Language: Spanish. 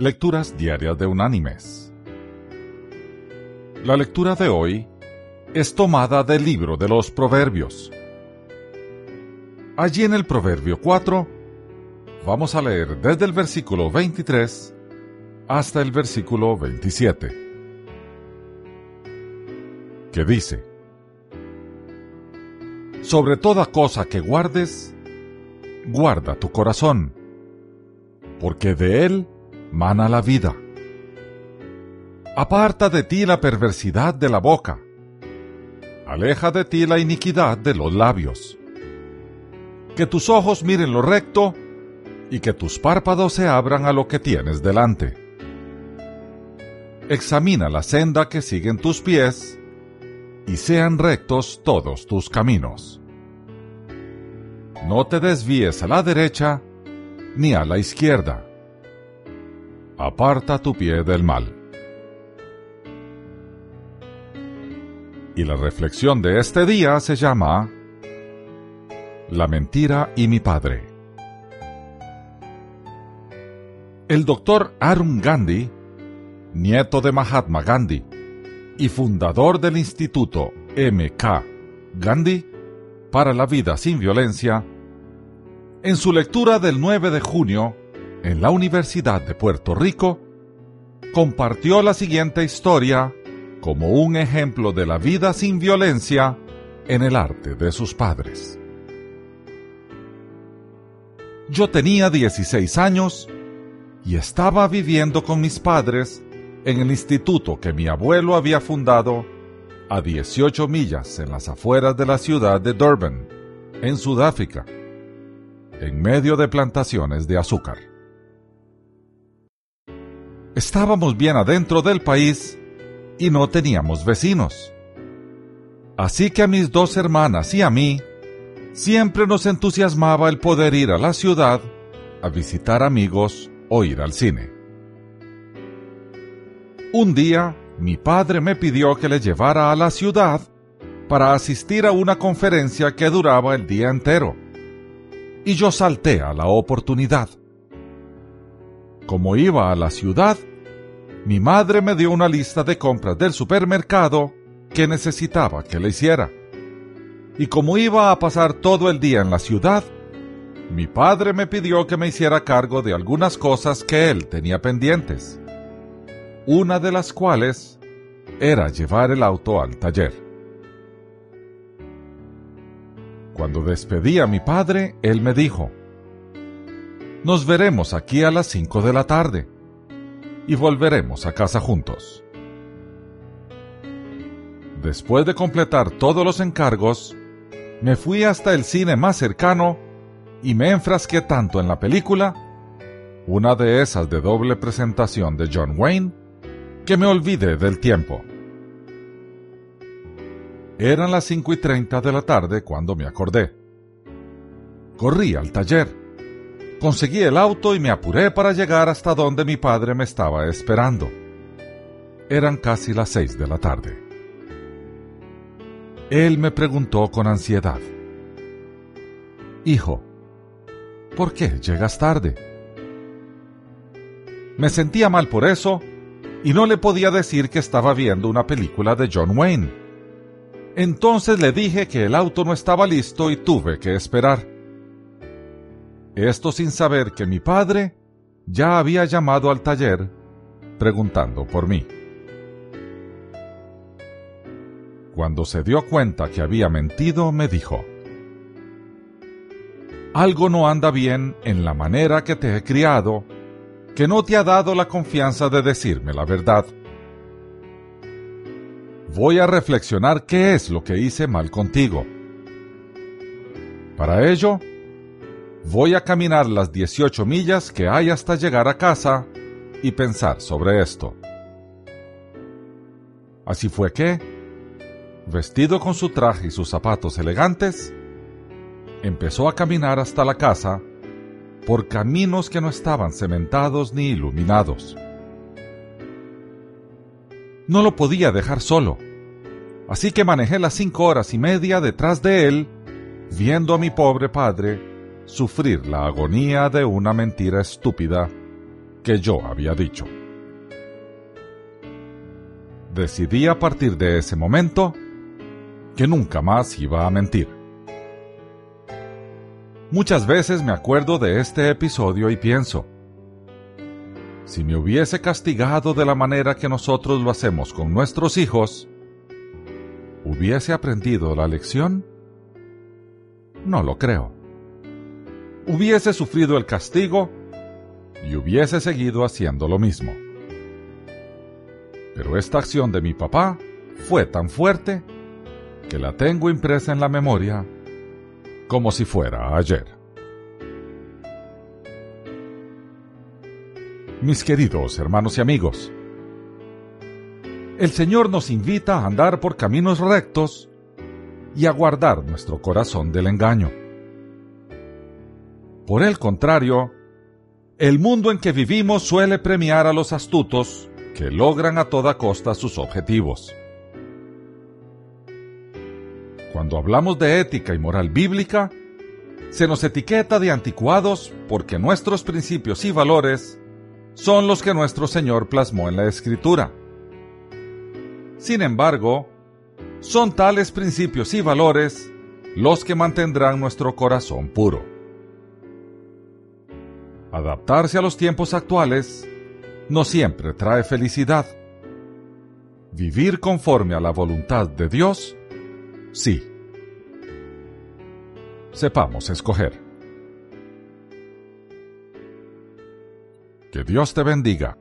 Lecturas Diarias de Unánimes. La lectura de hoy es tomada del libro de los Proverbios. Allí en el Proverbio 4 vamos a leer desde el versículo 23 hasta el versículo 27, que dice, Sobre toda cosa que guardes, guarda tu corazón, porque de él mana la vida. Aparta de ti la perversidad de la boca, aleja de ti la iniquidad de los labios. Que tus ojos miren lo recto y que tus párpados se abran a lo que tienes delante. Examina la senda que siguen tus pies y sean rectos todos tus caminos. No te desvíes a la derecha ni a la izquierda aparta tu pie del mal. Y la reflexión de este día se llama La mentira y mi padre. El doctor Arun Gandhi, nieto de Mahatma Gandhi y fundador del Instituto MK Gandhi para la vida sin violencia, en su lectura del 9 de junio en la Universidad de Puerto Rico, compartió la siguiente historia como un ejemplo de la vida sin violencia en el arte de sus padres. Yo tenía 16 años y estaba viviendo con mis padres en el instituto que mi abuelo había fundado a 18 millas en las afueras de la ciudad de Durban, en Sudáfrica, en medio de plantaciones de azúcar. Estábamos bien adentro del país y no teníamos vecinos. Así que a mis dos hermanas y a mí siempre nos entusiasmaba el poder ir a la ciudad a visitar amigos o ir al cine. Un día, mi padre me pidió que le llevara a la ciudad para asistir a una conferencia que duraba el día entero. Y yo salté a la oportunidad. Como iba a la ciudad, mi madre me dio una lista de compras del supermercado que necesitaba que le hiciera. Y como iba a pasar todo el día en la ciudad, mi padre me pidió que me hiciera cargo de algunas cosas que él tenía pendientes, una de las cuales era llevar el auto al taller. Cuando despedí a mi padre, él me dijo, nos veremos aquí a las 5 de la tarde y volveremos a casa juntos. Después de completar todos los encargos, me fui hasta el cine más cercano y me enfrasqué tanto en la película, una de esas de doble presentación de John Wayne, que me olvidé del tiempo. Eran las 5 y 30 de la tarde cuando me acordé. Corrí al taller Conseguí el auto y me apuré para llegar hasta donde mi padre me estaba esperando. Eran casi las seis de la tarde. Él me preguntó con ansiedad. Hijo, ¿por qué llegas tarde? Me sentía mal por eso y no le podía decir que estaba viendo una película de John Wayne. Entonces le dije que el auto no estaba listo y tuve que esperar. Esto sin saber que mi padre ya había llamado al taller preguntando por mí. Cuando se dio cuenta que había mentido, me dijo, Algo no anda bien en la manera que te he criado, que no te ha dado la confianza de decirme la verdad. Voy a reflexionar qué es lo que hice mal contigo. Para ello, Voy a caminar las 18 millas que hay hasta llegar a casa y pensar sobre esto. Así fue que, vestido con su traje y sus zapatos elegantes, empezó a caminar hasta la casa por caminos que no estaban cementados ni iluminados. No lo podía dejar solo, así que manejé las cinco horas y media detrás de él, viendo a mi pobre padre sufrir la agonía de una mentira estúpida que yo había dicho. Decidí a partir de ese momento que nunca más iba a mentir. Muchas veces me acuerdo de este episodio y pienso, si me hubiese castigado de la manera que nosotros lo hacemos con nuestros hijos, ¿hubiese aprendido la lección? No lo creo. Hubiese sufrido el castigo y hubiese seguido haciendo lo mismo. Pero esta acción de mi papá fue tan fuerte que la tengo impresa en la memoria como si fuera ayer. Mis queridos hermanos y amigos, el Señor nos invita a andar por caminos rectos y a guardar nuestro corazón del engaño. Por el contrario, el mundo en que vivimos suele premiar a los astutos que logran a toda costa sus objetivos. Cuando hablamos de ética y moral bíblica, se nos etiqueta de anticuados porque nuestros principios y valores son los que nuestro Señor plasmó en la Escritura. Sin embargo, son tales principios y valores los que mantendrán nuestro corazón puro. Adaptarse a los tiempos actuales no siempre trae felicidad. Vivir conforme a la voluntad de Dios, sí. Sepamos escoger. Que Dios te bendiga.